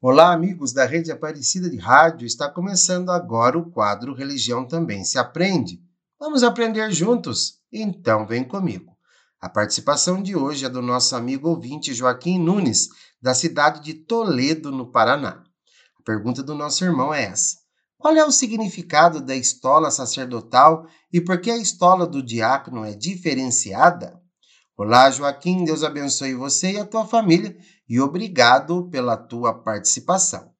Olá, amigos da Rede Aparecida de Rádio. Está começando agora o quadro Religião Também se Aprende. Vamos aprender juntos? Então vem comigo. A participação de hoje é do nosso amigo ouvinte Joaquim Nunes, da cidade de Toledo, no Paraná. A pergunta do nosso irmão é essa: Qual é o significado da estola sacerdotal e por que a estola do diácono é diferenciada? Olá, Joaquim, Deus abençoe você e a tua família e obrigado pela tua participação.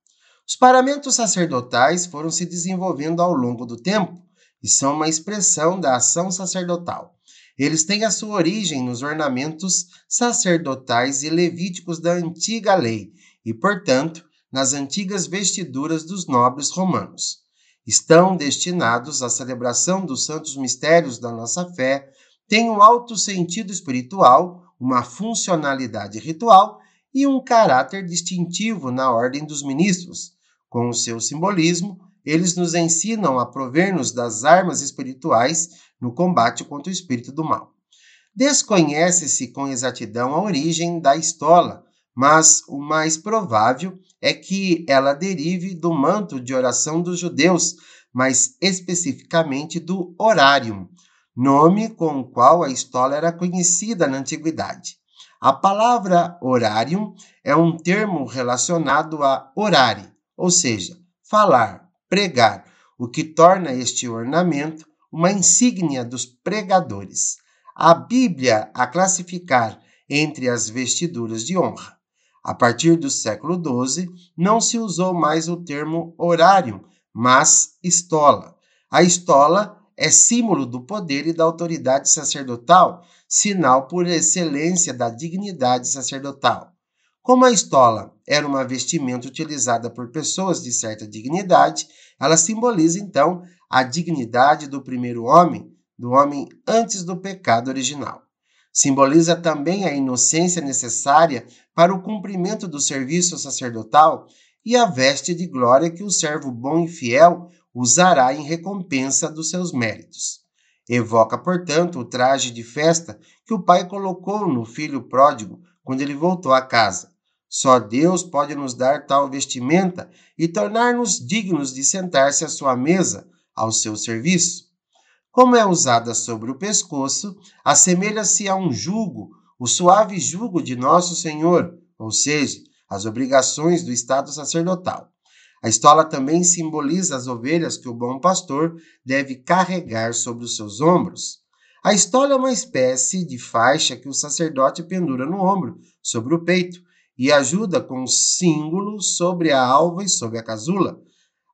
Os paramentos sacerdotais foram se desenvolvendo ao longo do tempo e são uma expressão da ação sacerdotal. Eles têm a sua origem nos ornamentos sacerdotais e levíticos da antiga lei e, portanto, nas antigas vestiduras dos nobres romanos. Estão destinados à celebração dos santos mistérios da nossa fé, tem um alto sentido espiritual, uma funcionalidade ritual e um caráter distintivo na ordem dos ministros. Com o seu simbolismo, eles nos ensinam a prover-nos das armas espirituais no combate contra o espírito do mal. Desconhece-se com exatidão a origem da estola, mas o mais provável é que ela derive do manto de oração dos judeus, mais especificamente do horário, nome com o qual a estola era conhecida na antiguidade. A palavra horário é um termo relacionado a orare, ou seja, falar, pregar, o que torna este ornamento uma insígnia dos pregadores. A Bíblia a classificar entre as vestiduras de honra. A partir do século XII, não se usou mais o termo horário, mas estola. A estola é símbolo do poder e da autoridade sacerdotal, sinal por excelência da dignidade sacerdotal. Como a estola era uma vestimenta utilizada por pessoas de certa dignidade, ela simboliza então a dignidade do primeiro homem, do homem antes do pecado original. Simboliza também a inocência necessária para o cumprimento do serviço sacerdotal e a veste de glória que o servo bom e fiel usará em recompensa dos seus méritos. Evoca, portanto, o traje de festa que o pai colocou no filho pródigo quando ele voltou à casa. Só Deus pode nos dar tal vestimenta e tornar-nos dignos de sentar-se à sua mesa, ao seu serviço. Como é usada sobre o pescoço, assemelha-se a um jugo, o suave jugo de nosso Senhor, ou seja, as obrigações do estado sacerdotal. A estola também simboliza as ovelhas que o bom pastor deve carregar sobre os seus ombros. A estola é uma espécie de faixa que o sacerdote pendura no ombro, sobre o peito, e ajuda com símbolo sobre a alva e sobre a casula.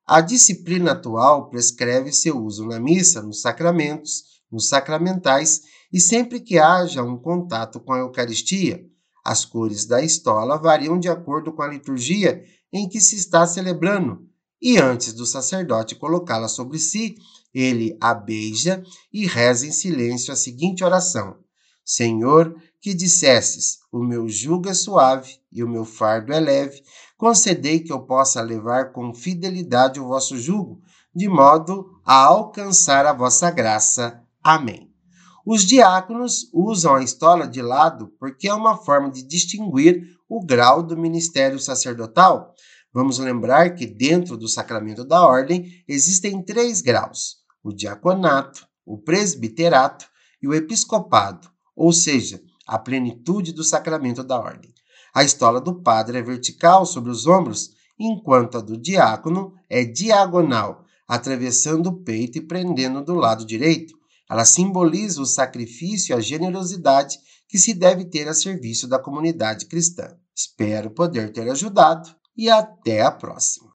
A disciplina atual prescreve seu uso na missa, nos sacramentos, nos sacramentais e sempre que haja um contato com a Eucaristia. As cores da estola variam de acordo com a liturgia em que se está celebrando, e antes do sacerdote colocá-la sobre si, ele a beija e reza em silêncio a seguinte oração: Senhor, que dissesses: O meu jugo é suave e o meu fardo é leve, concedei que eu possa levar com fidelidade o vosso jugo, de modo a alcançar a vossa graça. Amém. Os diáconos usam a estola de lado porque é uma forma de distinguir o grau do ministério sacerdotal. Vamos lembrar que dentro do sacramento da ordem existem três graus: o diaconato, o presbiterato e o episcopado, ou seja, a plenitude do sacramento da ordem. A estola do padre é vertical sobre os ombros, enquanto a do diácono é diagonal, atravessando o peito e prendendo do lado direito. Ela simboliza o sacrifício e a generosidade que se deve ter a serviço da comunidade cristã. Espero poder ter ajudado e até a próxima.